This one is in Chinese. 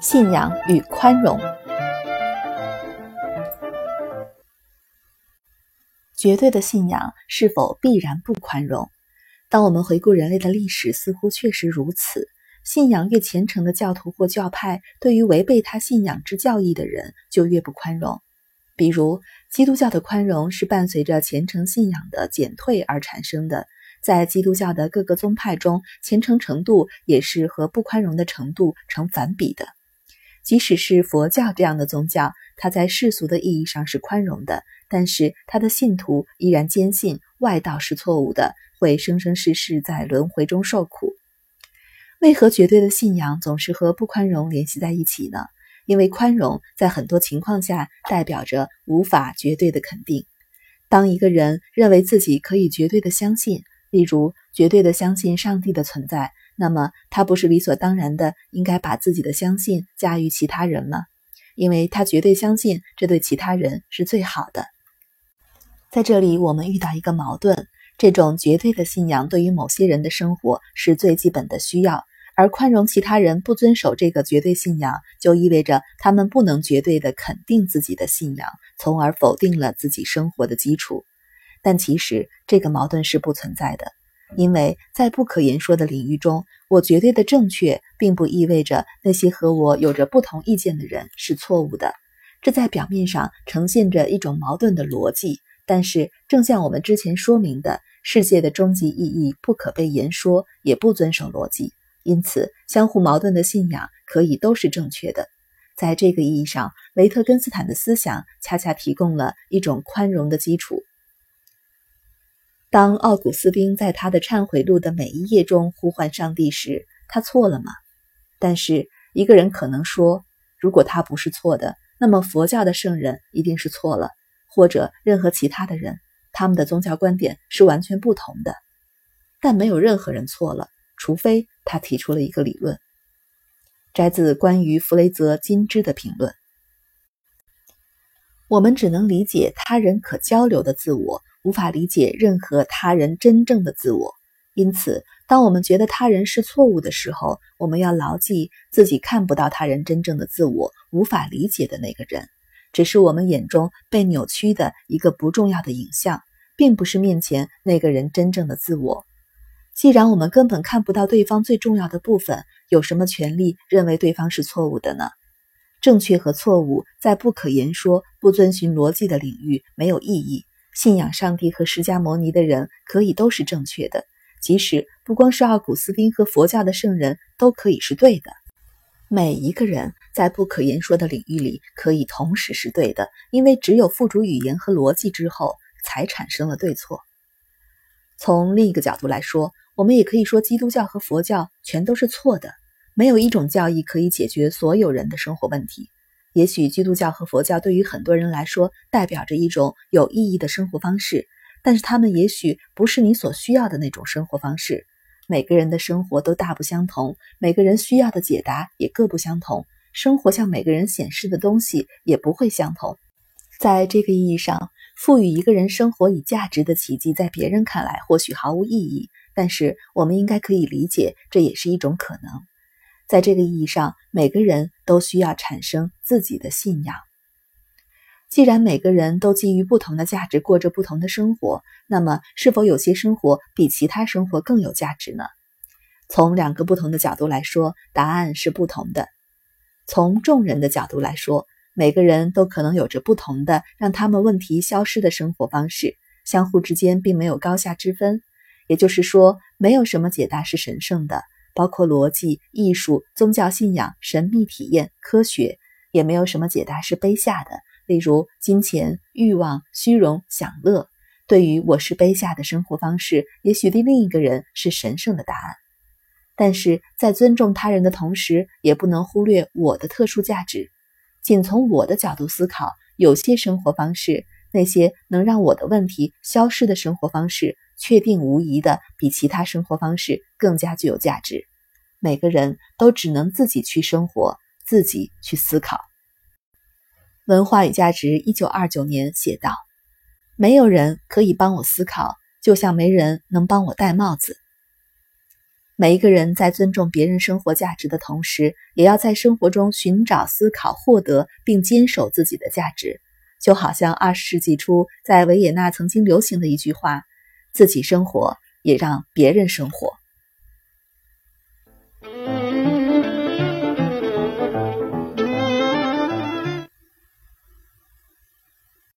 信仰与宽容。绝对的信仰是否必然不宽容？当我们回顾人类的历史，似乎确实如此。信仰越虔诚的教徒或教派，对于违背他信仰之教义的人，就越不宽容。比如，基督教的宽容是伴随着虔诚信仰的减退而产生的。在基督教的各个宗派中，虔诚程度也是和不宽容的程度成反比的。即使是佛教这样的宗教，它在世俗的意义上是宽容的，但是它的信徒依然坚信外道是错误的，会生生世世在轮回中受苦。为何绝对的信仰总是和不宽容联系在一起呢？因为宽容在很多情况下代表着无法绝对的肯定。当一个人认为自己可以绝对的相信，例如绝对的相信上帝的存在，那么他不是理所当然的应该把自己的相信驾驭其他人吗？因为他绝对相信这对其他人是最好的。在这里，我们遇到一个矛盾。这种绝对的信仰对于某些人的生活是最基本的需要，而宽容其他人不遵守这个绝对信仰，就意味着他们不能绝对的肯定自己的信仰，从而否定了自己生活的基础。但其实这个矛盾是不存在的，因为在不可言说的领域中，我绝对的正确，并不意味着那些和我有着不同意见的人是错误的。这在表面上呈现着一种矛盾的逻辑。但是，正像我们之前说明的，世界的终极意义不可被言说，也不遵守逻辑，因此，相互矛盾的信仰可以都是正确的。在这个意义上，维特根斯坦的思想恰恰提供了一种宽容的基础。当奥古斯丁在他的忏悔录的每一页中呼唤上帝时，他错了吗？但是，一个人可能说，如果他不是错的，那么佛教的圣人一定是错了。或者任何其他的人，他们的宗教观点是完全不同的，但没有任何人错了，除非他提出了一个理论。摘自关于弗雷泽金枝的评论。我们只能理解他人可交流的自我，无法理解任何他人真正的自我。因此，当我们觉得他人是错误的时候，我们要牢记自己看不到他人真正的自我，无法理解的那个人。只是我们眼中被扭曲的一个不重要的影像，并不是面前那个人真正的自我。既然我们根本看不到对方最重要的部分，有什么权利认为对方是错误的呢？正确和错误在不可言说、不遵循逻辑的领域没有意义。信仰上帝和释迦牟尼的人可以都是正确的，即使不光是奥古斯丁和佛教的圣人都可以是对的。每一个人在不可言说的领域里可以同时是对的，因为只有付诸语言和逻辑之后，才产生了对错。从另一个角度来说，我们也可以说基督教和佛教全都是错的。没有一种教义可以解决所有人的生活问题。也许基督教和佛教对于很多人来说代表着一种有意义的生活方式，但是他们也许不是你所需要的那种生活方式。每个人的生活都大不相同，每个人需要的解答也各不相同。生活向每个人显示的东西也不会相同。在这个意义上，赋予一个人生活以价值的奇迹，在别人看来或许毫无意义，但是我们应该可以理解，这也是一种可能。在这个意义上，每个人都需要产生自己的信仰。既然每个人都基于不同的价值过着不同的生活，那么是否有些生活比其他生活更有价值呢？从两个不同的角度来说，答案是不同的。从众人的角度来说，每个人都可能有着不同的让他们问题消失的生活方式，相互之间并没有高下之分。也就是说，没有什么解答是神圣的，包括逻辑、艺术、宗教信仰、神秘体验、科学，也没有什么解答是卑下的。例如，金钱、欲望、虚荣、享乐，对于我是卑下的生活方式，也许对另一个人是神圣的答案。但是在尊重他人的同时，也不能忽略我的特殊价值。仅从我的角度思考，有些生活方式，那些能让我的问题消失的生活方式，确定无疑的比其他生活方式更加具有价值。每个人都只能自己去生活，自己去思考。文化与价值，一九二九年写道：“没有人可以帮我思考，就像没人能帮我戴帽子。每一个人在尊重别人生活价值的同时，也要在生活中寻找、思考、获得并坚守自己的价值。就好像二十世纪初在维也纳曾经流行的一句话：“自己生活，也让别人生活。”